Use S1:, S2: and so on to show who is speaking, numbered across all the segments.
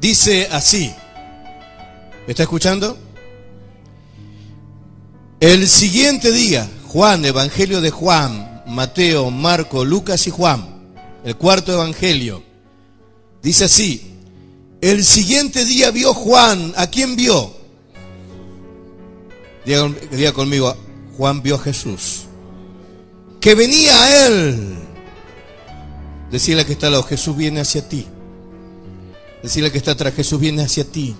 S1: Dice así. ¿Me está escuchando? El siguiente día, Juan, Evangelio de Juan, Mateo, Marco, Lucas y Juan, el cuarto Evangelio, dice así, el siguiente día vio Juan, ¿a quién vio? Diga, conmigo, Juan vio a Jesús, que venía a él. Decirle que está lado, Jesús viene hacia ti. Decirle que está atrás, Jesús viene hacia ti.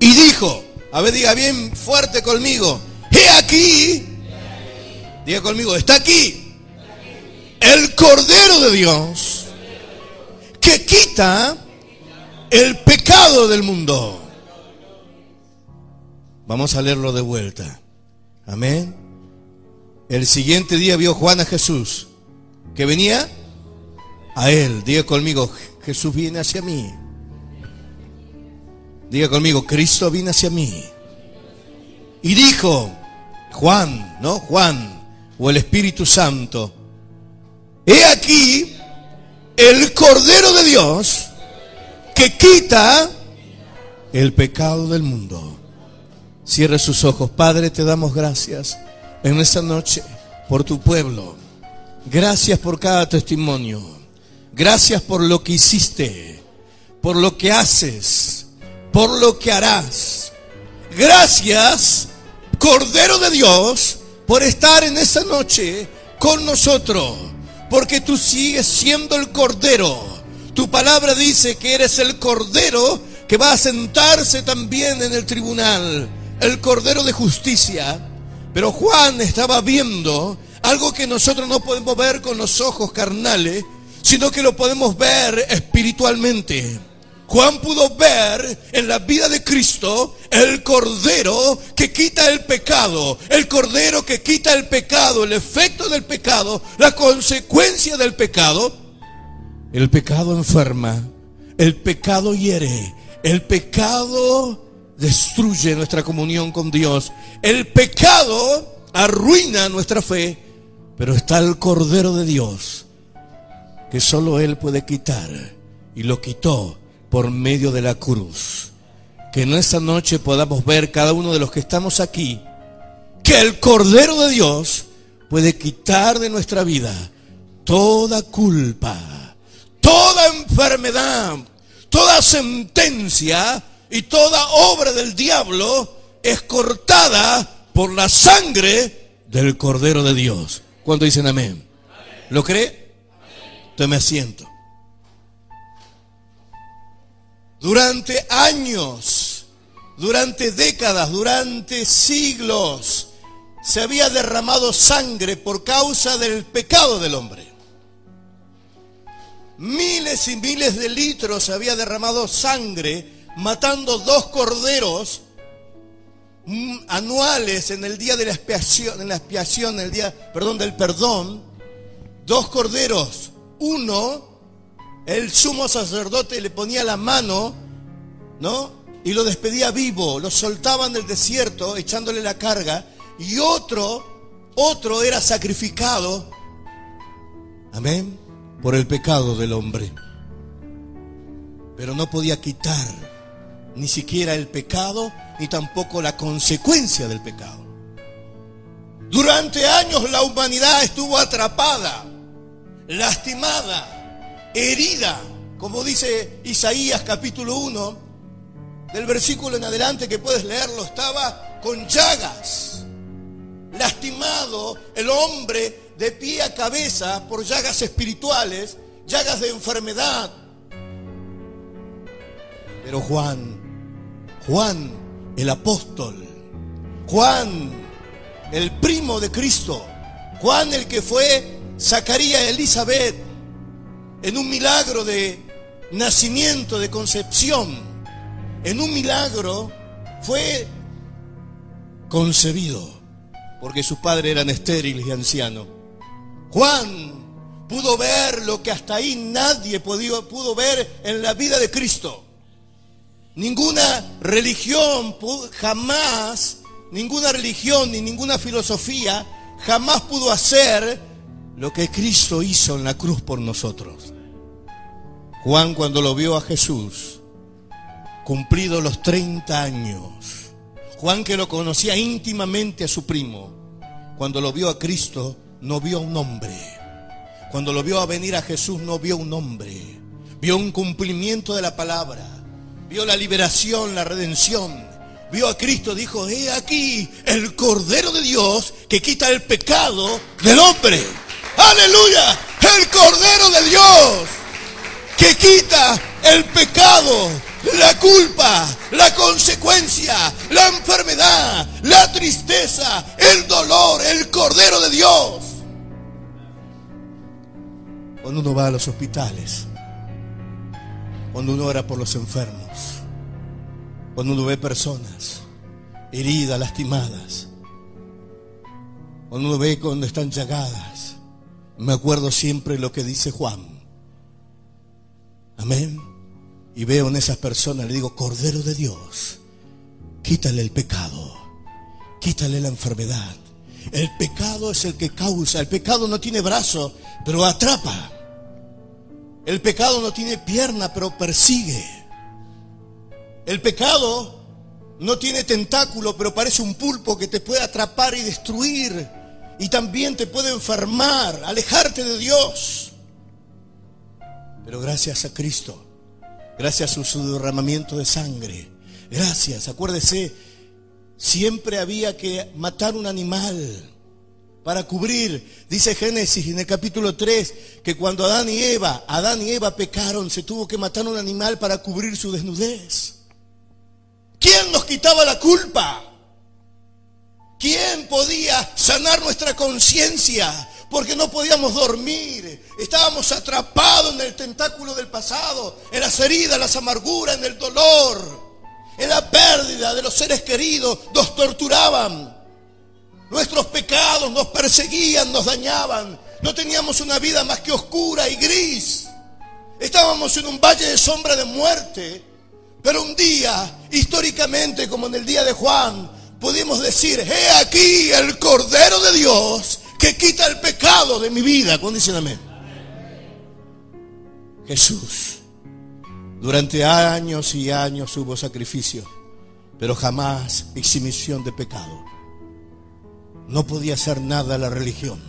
S1: Y dijo, a ver, diga bien fuerte conmigo, he aquí, diga conmigo, está aquí el Cordero de Dios que quita el pecado del mundo. Vamos a leerlo de vuelta. Amén. El siguiente día vio Juan a Jesús que venía a él. Diga conmigo, Jesús viene hacia mí. Diga conmigo, Cristo viene hacia mí. Y dijo, Juan, ¿no? Juan, o el Espíritu Santo, he aquí el Cordero de Dios que quita el pecado del mundo. Cierre sus ojos. Padre, te damos gracias en esta noche por tu pueblo. Gracias por cada testimonio. Gracias por lo que hiciste, por lo que haces, por lo que harás. Gracias, Cordero de Dios, por estar en esta noche con nosotros, porque tú sigues siendo el Cordero. Tu palabra dice que eres el Cordero que va a sentarse también en el tribunal, el Cordero de justicia. Pero Juan estaba viendo algo que nosotros no podemos ver con los ojos carnales, sino que lo podemos ver espiritualmente. Juan pudo ver en la vida de Cristo el cordero que quita el pecado, el cordero que quita el pecado, el efecto del pecado, la consecuencia del pecado. El pecado enferma, el pecado hiere, el pecado destruye nuestra comunión con Dios, el pecado arruina nuestra fe, pero está el cordero de Dios que solo Él puede quitar y lo quitó por medio de la cruz. Que en esta noche podamos ver cada uno de los que estamos aquí que el Cordero de Dios puede quitar de nuestra vida toda culpa, toda enfermedad, toda sentencia y toda obra del diablo es cortada por la sangre del Cordero de Dios. ¿Cuánto dicen amén? ¿Lo cree? Entonces me siento. Durante años, durante décadas, durante siglos, se había derramado sangre por causa del pecado del hombre. Miles y miles de litros se había derramado sangre matando dos corderos mm, anuales en el día de la expiación, en la expiación, en el día, perdón, del perdón, dos corderos uno, el sumo sacerdote le ponía la mano, ¿no? Y lo despedía vivo, lo soltaban del desierto echándole la carga, y otro, otro era sacrificado, amén, por el pecado del hombre. Pero no podía quitar ni siquiera el pecado, ni tampoco la consecuencia del pecado. Durante años la humanidad estuvo atrapada lastimada, herida, como dice Isaías capítulo 1, del versículo en adelante que puedes leerlo, estaba con llagas, lastimado el hombre de pie a cabeza por llagas espirituales, llagas de enfermedad. Pero Juan, Juan el apóstol, Juan el primo de Cristo, Juan el que fue Zacarías Elizabeth en un milagro de nacimiento, de concepción, en un milagro fue concebido, porque sus padres eran estériles y ancianos. Juan pudo ver lo que hasta ahí nadie pudo, pudo ver en la vida de Cristo. Ninguna religión jamás, ninguna religión ni ninguna filosofía jamás pudo hacer lo que Cristo hizo en la cruz por nosotros. Juan cuando lo vio a Jesús, cumplido los 30 años, Juan que lo conocía íntimamente a su primo, cuando lo vio a Cristo, no vio a un hombre. Cuando lo vio a venir a Jesús, no vio a un hombre. Vio un cumplimiento de la palabra. Vio la liberación, la redención. Vio a Cristo, dijo, he aquí el Cordero de Dios que quita el pecado del hombre. Aleluya, el Cordero de Dios que quita el pecado, la culpa, la consecuencia, la enfermedad, la tristeza, el dolor, el Cordero de Dios. Cuando uno va a los hospitales, cuando uno ora por los enfermos, cuando uno ve personas heridas, lastimadas, cuando uno ve cuando están llagadas, me acuerdo siempre lo que dice Juan. Amén. Y veo en esas personas, le digo, Cordero de Dios, quítale el pecado, quítale la enfermedad. El pecado es el que causa, el pecado no tiene brazo, pero atrapa. El pecado no tiene pierna, pero persigue. El pecado no tiene tentáculo, pero parece un pulpo que te puede atrapar y destruir. Y también te puede enfermar, alejarte de Dios. Pero gracias a Cristo, gracias a su derramamiento de sangre, gracias, acuérdese, siempre había que matar un animal para cubrir. Dice Génesis en el capítulo 3 que cuando Adán y Eva, Adán y Eva pecaron, se tuvo que matar un animal para cubrir su desnudez. ¿Quién nos quitaba la culpa? ¿Quién podía sanar nuestra conciencia? Porque no podíamos dormir. Estábamos atrapados en el tentáculo del pasado, en las heridas, las amarguras, en el dolor, en la pérdida de los seres queridos. Nos torturaban. Nuestros pecados nos perseguían, nos dañaban. No teníamos una vida más que oscura y gris. Estábamos en un valle de sombra de muerte. Pero un día, históricamente, como en el día de Juan, pudimos decir, he aquí el Cordero de Dios que quita el pecado de mi vida. ¿Cuándo dicen amén? Jesús. Durante años y años hubo sacrificio, pero jamás exhibición de pecado. No podía hacer nada la religión.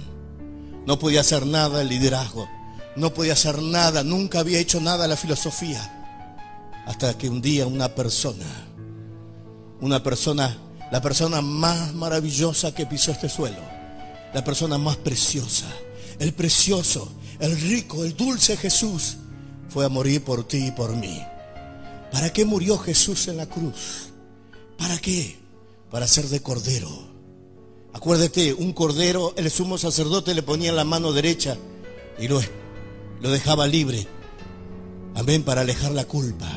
S1: No podía hacer nada el liderazgo. No podía hacer nada. Nunca había hecho nada la filosofía. Hasta que un día una persona, una persona, la persona más maravillosa que pisó este suelo, la persona más preciosa, el precioso, el rico, el dulce Jesús, fue a morir por ti y por mí. ¿Para qué murió Jesús en la cruz? ¿Para qué? Para ser de cordero. Acuérdate, un cordero, el sumo sacerdote le ponía la mano derecha y lo, lo dejaba libre. Amén, para alejar la culpa.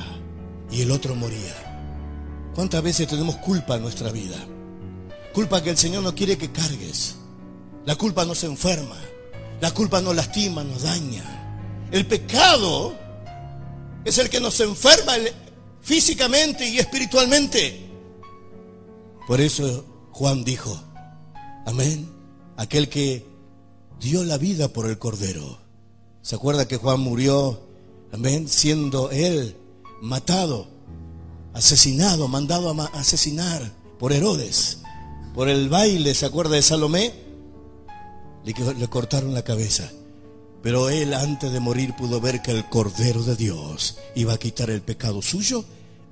S1: Y el otro moría. ¿Cuántas veces tenemos culpa en nuestra vida? Culpa que el Señor no quiere que cargues. La culpa nos enferma. La culpa nos lastima, nos daña. El pecado es el que nos enferma físicamente y espiritualmente. Por eso Juan dijo, amén, aquel que dio la vida por el Cordero. ¿Se acuerda que Juan murió, amén, siendo él matado, asesinado, mandado a asesinar por Herodes? Por el baile, ¿se acuerda de Salomé? Le, cortaron la cabeza. Pero él antes de morir pudo ver que el Cordero de Dios iba a quitar el pecado suyo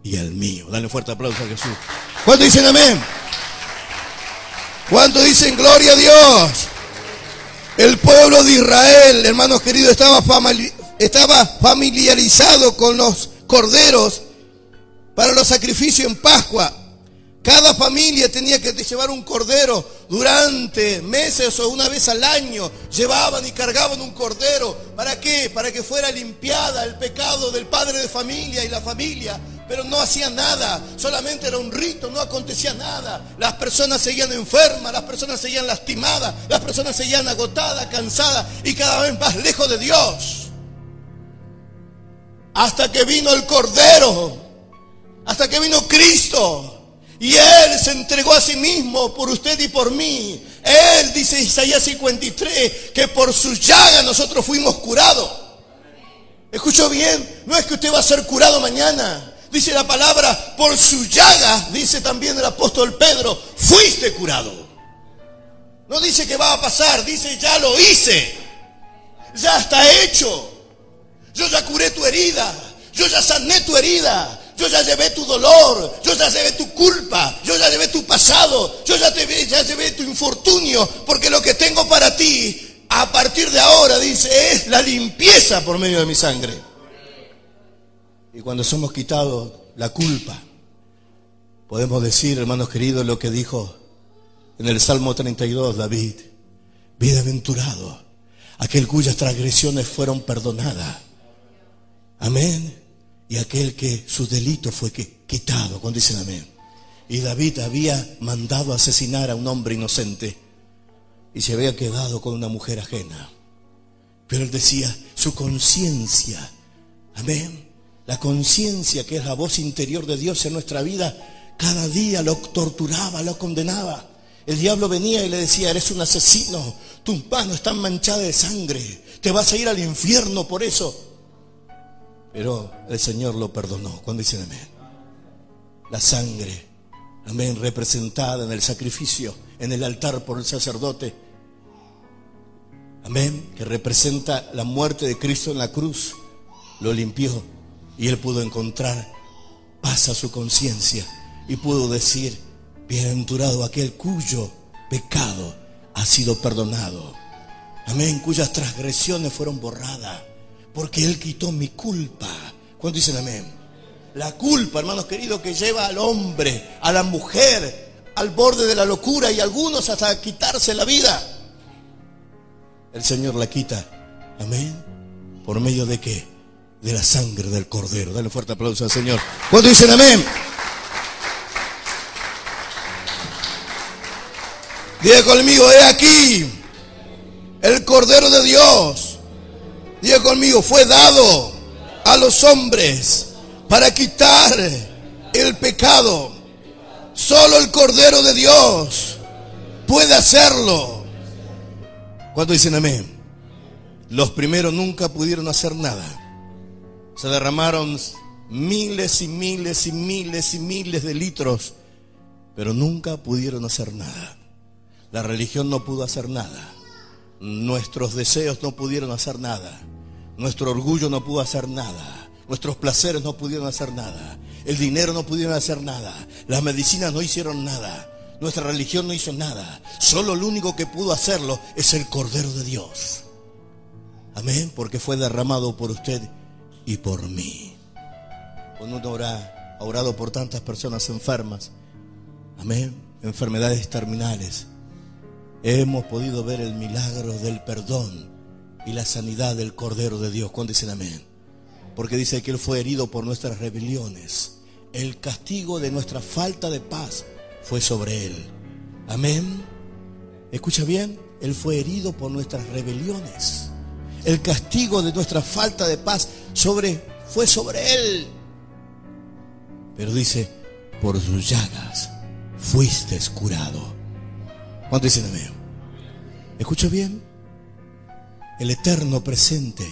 S1: y el mío. Dale fuerte aplauso a Jesús. ¿Cuánto dicen amén? ¿Cuánto dicen gloria a Dios? El pueblo de Israel, hermanos queridos, estaba, estaba familiarizado con los corderos para los sacrificios en Pascua. Cada familia tenía que llevar un cordero durante meses o una vez al año. Llevaban y cargaban un cordero. ¿Para qué? Para que fuera limpiada el pecado del padre de familia y la familia. Pero no hacía nada, solamente era un rito, no acontecía nada. Las personas seguían enfermas, las personas seguían lastimadas, las personas seguían agotadas, cansadas y cada vez más lejos de Dios. Hasta que vino el Cordero, hasta que vino Cristo y Él se entregó a sí mismo por usted y por mí. Él, dice Isaías 53, que por sus llagas nosotros fuimos curados. ¿Escuchó bien? No es que usted va a ser curado mañana. Dice la palabra, por su llaga, dice también el apóstol Pedro, fuiste curado. No dice que va a pasar, dice ya lo hice. Ya está hecho. Yo ya curé tu herida. Yo ya sané tu herida. Yo ya llevé tu dolor, yo ya llevé tu culpa, yo ya llevé tu pasado, yo ya, te, ya llevé tu infortunio, porque lo que tengo para ti, a partir de ahora, dice, es la limpieza por medio de mi sangre. Y cuando somos quitados la culpa, podemos decir, hermanos queridos, lo que dijo en el Salmo 32 David, bienaventurado, aquel cuyas transgresiones fueron perdonadas. Amén y aquel que su delito fue quitado, cuando dicen amén. Y David había mandado asesinar a un hombre inocente y se había quedado con una mujer ajena. Pero él decía, su conciencia, amén, la conciencia que es la voz interior de Dios en nuestra vida, cada día lo torturaba, lo condenaba. El diablo venía y le decía, eres un asesino, tus manos están manchadas de sangre, te vas a ir al infierno por eso. Pero el Señor lo perdonó. Cuando dicen amén. La sangre, amén, representada en el sacrificio, en el altar por el sacerdote. Amén, que representa la muerte de Cristo en la cruz. Lo limpió y él pudo encontrar paz a su conciencia y pudo decir, bienaventurado aquel cuyo pecado ha sido perdonado. Amén, cuyas transgresiones fueron borradas porque Él quitó mi culpa. ¿Cuánto dicen amén? La culpa, hermanos queridos, que lleva al hombre, a la mujer, al borde de la locura y algunos hasta quitarse la vida. El Señor la quita. Amén. ¿Por medio de qué? De la sangre del Cordero. Dale un fuerte aplauso al Señor. ¿Cuánto dicen amén? Diga conmigo, he aquí el Cordero de Dios Diga conmigo, fue dado a los hombres para quitar el pecado. Solo el Cordero de Dios puede hacerlo. ¿Cuánto dicen amén? Los primeros nunca pudieron hacer nada. Se derramaron miles y miles y miles y miles de litros, pero nunca pudieron hacer nada. La religión no pudo hacer nada. Nuestros deseos no pudieron hacer nada. Nuestro orgullo no pudo hacer nada. Nuestros placeres no pudieron hacer nada. El dinero no pudieron hacer nada. Las medicinas no hicieron nada. Nuestra religión no hizo nada. Solo el único que pudo hacerlo es el Cordero de Dios. Amén. Porque fue derramado por usted y por mí. Cuando uno ha orado por tantas personas enfermas. Amén. Enfermedades terminales hemos podido ver el milagro del perdón y la sanidad del Cordero de Dios. ¿Cuándo dicen amén? Porque dice que Él fue herido por nuestras rebeliones. El castigo de nuestra falta de paz fue sobre Él. Amén. Escucha bien, Él fue herido por nuestras rebeliones. El castigo de nuestra falta de paz fue sobre Él. Pero dice, por sus llagas fuiste curado. ¿Cuánto dicen amén? Escucha bien. El eterno presente,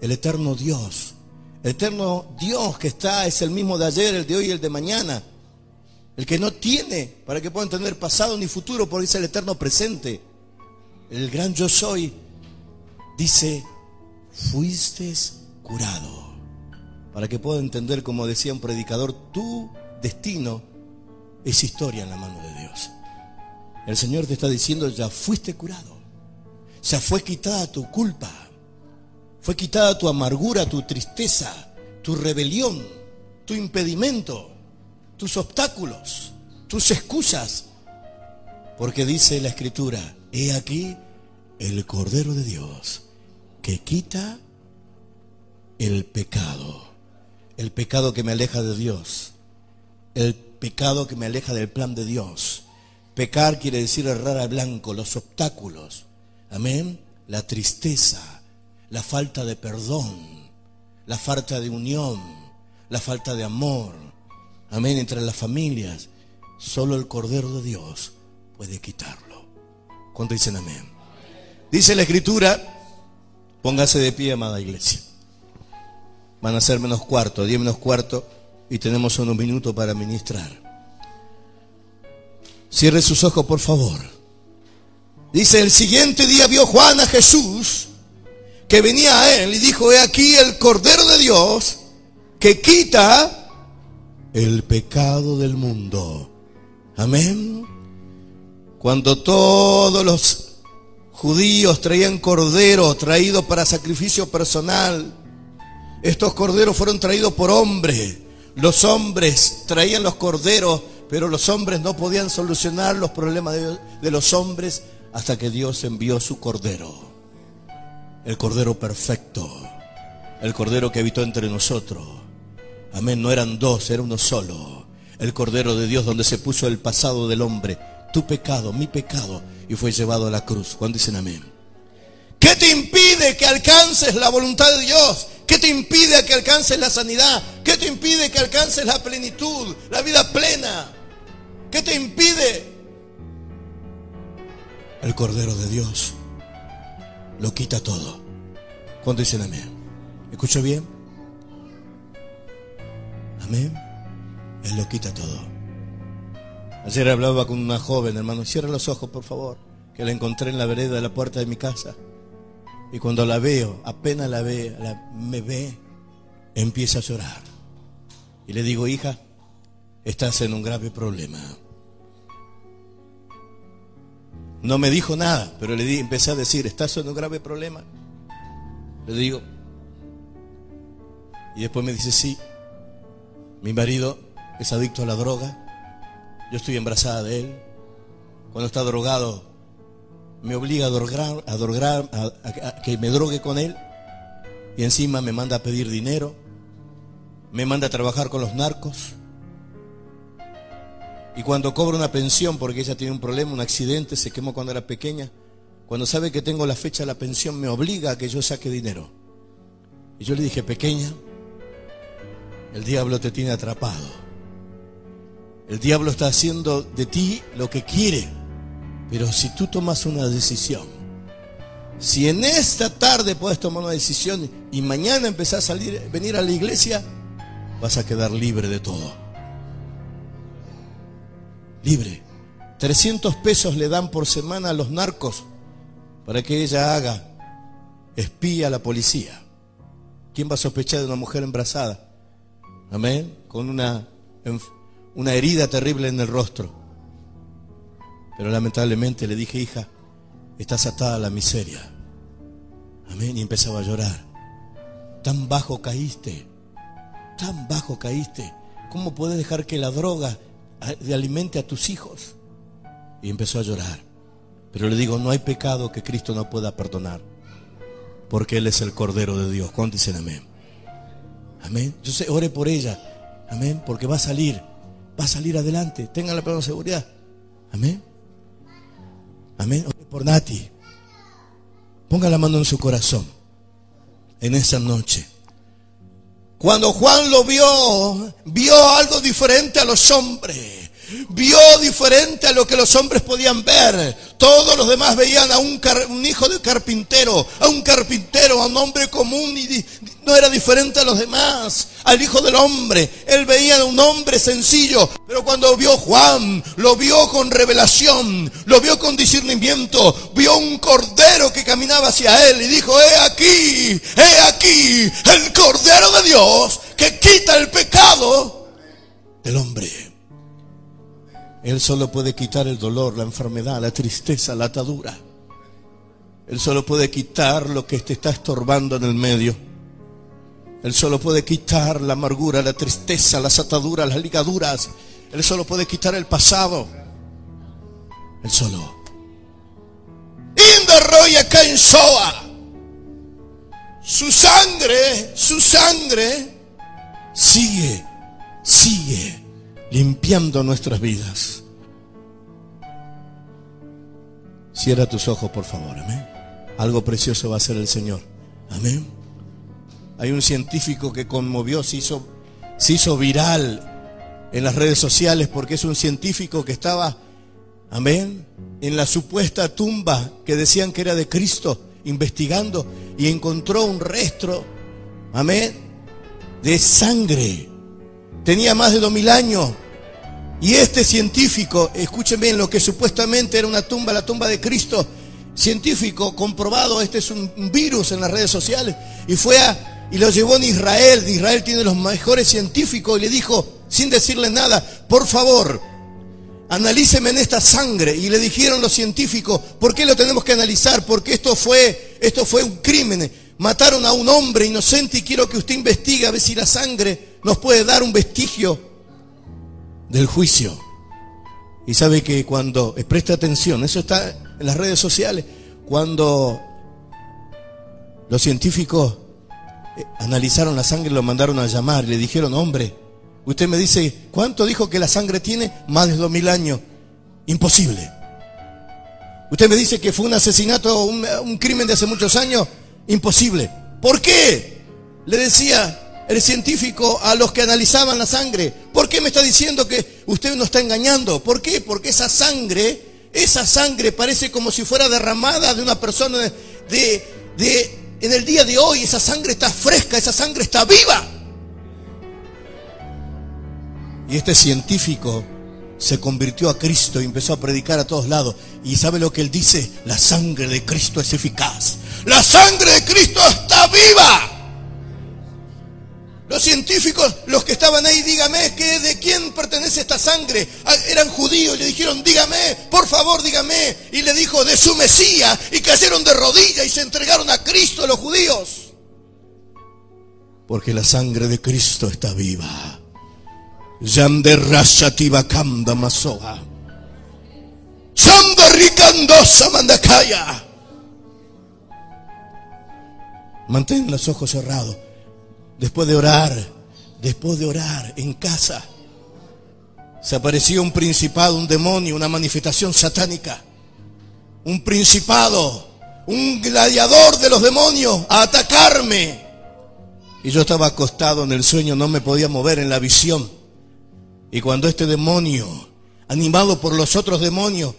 S1: el eterno Dios, el eterno Dios que está es el mismo de ayer, el de hoy y el de mañana. El que no tiene para que puedan tener pasado ni futuro, porque es el eterno presente. El gran yo soy dice, fuiste curado. Para que pueda entender, como decía un predicador, tu destino es historia en la mano de Dios. El Señor te está diciendo, ya fuiste curado. Ya fue quitada tu culpa. Fue quitada tu amargura, tu tristeza, tu rebelión, tu impedimento, tus obstáculos, tus excusas. Porque dice la Escritura, he aquí el Cordero de Dios que quita el pecado. El pecado que me aleja de Dios. El pecado que me aleja del plan de Dios Pecar quiere decir errar a blanco, los obstáculos. Amén. La tristeza, la falta de perdón, la falta de unión, la falta de amor. Amén. Entre las familias. Solo el Cordero de Dios puede quitarlo. ¿Cuánto dicen amén? Dice la Escritura, póngase de pie, amada iglesia. Van a ser menos cuarto, diez menos cuarto. y tenemos unos minutos para ministrar. Cierre sus ojos, por favor. Dice, el siguiente día vio Juan a Jesús que venía a él y dijo, he aquí el Cordero de Dios que quita el pecado del mundo. Amén. Cuando todos los judíos traían cordero traído para sacrificio personal, estos corderos fueron traídos por hombres. Los hombres traían los corderos, pero los hombres no podían solucionar los problemas de, de los hombres hasta que Dios envió su cordero. El cordero perfecto. El cordero que habitó entre nosotros. Amén, no eran dos, era uno solo. El cordero de Dios donde se puso el pasado del hombre tu pecado, mi pecado, y fue llevado a la cruz. Juan dicen amén? ¿Qué te impide que alcances la voluntad de Dios? ¿Qué te impide que alcances la sanidad? ¿Qué te impide que alcances la plenitud, la vida plena? ¿Qué te impide? El Cordero de Dios lo quita todo. ¿Cuándo dicen amén? ¿Escucho bien? Amén. Él lo quita todo. Ayer hablaba con una joven, hermano, cierra los ojos, por favor, que la encontré en la vereda de la puerta de mi casa. Y cuando la veo, apenas la ve, me ve, empieza a llorar. Y le digo, hija, estás en un grave problema. No me dijo nada, pero le di, empecé a decir, ¿estás en un grave problema? Le digo, y después me dice, sí, mi marido es adicto a la droga yo estoy embarazada de él. Cuando está drogado, me obliga a, drogar, a, que me drogue con él. Y encima me manda a pedir dinero. Me manda a trabajar con los narcos. Y cuando cobro una pensión, porque ella tiene un problema, un accidente, se quemó cuando era pequeña, cuando sabe que tengo la fecha de la pensión, me obliga a que yo saque dinero. Y yo le dije, pequeña, el diablo te tiene atrapado. El diablo está haciendo de ti lo que quiere. Pero si tú tomas una decisión, si en esta tarde puedes tomar una decisión y mañana empezás a salir, venir a la iglesia, vas a quedar libre de todo. Libre. 300 pesos le dan por semana a los narcos para que ella haga espía a la policía. ¿Quién va a sospechar de una mujer embarazada? Amén. Con una una herida terrible en el rostro. Pero lamentablemente le dije, hija, estás atada a la miseria. Amén. Y empezaba a llorar. Tan bajo caíste. Tan bajo caíste. ¿Cómo puedes dejar que la droga alimente a tus hijos? Y empezó a llorar. Pero le digo, no hay pecado que Cristo no pueda perdonar. Porque Él es el Cordero de Dios. ¿Cuántos dicen amén? Amén. Yo sé, ore por ella. Amén. Porque va a salir va a salir adelante. Tenga la plena seguridad. Amén. Amén. Por Nati. Ponga la mano en su corazón. En esa noche. Cuando Juan lo vio, vio algo diferente a los hombres vio diferente a lo que los hombres podían ver. Todos los demás veían a un, hijo de carpintero, a un carpintero, a un hombre común y no era diferente a los demás, al hijo del hombre. Él veía a un hombre sencillo, pero cuando vio Juan, lo vio con revelación, lo vio con discernimiento, vio un cordero que caminaba hacia él y dijo, he aquí, he aquí, el cordero de Dios que quita el pecado del hombre. Él solo puede quitar el dolor, la enfermedad, la tristeza, la atadura. Él solo puede quitar lo que te está estorbando en el medio. Él solo puede quitar la amargura, la tristeza, las ataduras, las ligaduras. Él solo puede quitar el pasado. Él solo. En Soa. Su sangre, su sangre sigue, sigue limpiando nuestras vidas. Cierra tus ojos, por favor, amén. Algo precioso va a ser el Señor. Amén. Hay un científico que conmovió, se hizo, se hizo viral en las redes sociales porque es un científico que estaba, amén, en la supuesta tumba que decían que era de Cristo, investigando y encontró un rastro, amén, de sangre tenía más de dos mil años. Y este científico, escuchen bien, lo que supuestamente era una tumba, la tumba de Cristo, científico comprobado, este es un virus en las redes sociales, y fue a, y lo llevó en Israel, Israel tiene los mejores científicos, y le dijo, sin decirle nada, por favor, analíceme en esta sangre. Y le dijeron los científicos, ¿por qué lo tenemos que analizar? Porque esto fue, esto fue un crimen. Mataron a un hombre inocente y quiero que usted investigue a ver si la sangre nos puede dar un vestigio del juicio. Y sabe que cuando, eh, preste atención, eso está en las redes sociales, cuando los científicos eh, analizaron la sangre, lo mandaron a llamar le dijeron, hombre, usted me dice, ¿cuánto dijo que la sangre tiene? Más de dos mil años. Imposible. Usted me dice que fue un asesinato, un crimen de hace muchos años. Imposible. ¿Por qué? Le decía el científico a los que analizaban la sangre. ¿Por qué me está diciendo que usted no está engañando? ¿Por qué? Porque esa sangre, esa sangre parece como si fuera derramada de una persona de, de, en el día de hoy. Esa sangre está fresca, esa sangre está viva. Y este científico se convirtió a Cristo y empezó a predicar a todos lados. Y sabe lo que él dice, la sangre de Cristo es eficaz. La sangre de Cristo está viva. Los científicos, los que estaban ahí, dígame de quién pertenece esta sangre. Ah, eran judíos y le dijeron, dígame, por favor, dígame. Y le dijo, de su Mesías. Y cayeron de rodillas y se entregaron a Cristo los judíos. Porque la sangre de Cristo está viva. Masoa. Chambarricandosa mandacaya. Mantén los ojos cerrados. Después de orar, después de orar en casa, se apareció un principado, un demonio, una manifestación satánica. Un principado, un gladiador de los demonios a atacarme. Y yo estaba acostado en el sueño, no me podía mover en la visión. Y cuando este demonio, animado por los otros demonios,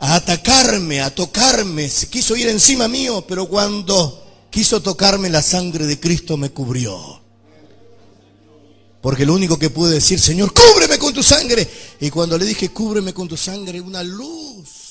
S1: a atacarme, a tocarme, se quiso ir encima mío, pero cuando quiso tocarme, la sangre de Cristo me cubrió. Porque lo único que pude decir, Señor, cúbreme con tu sangre. Y cuando le dije, cúbreme con tu sangre, una luz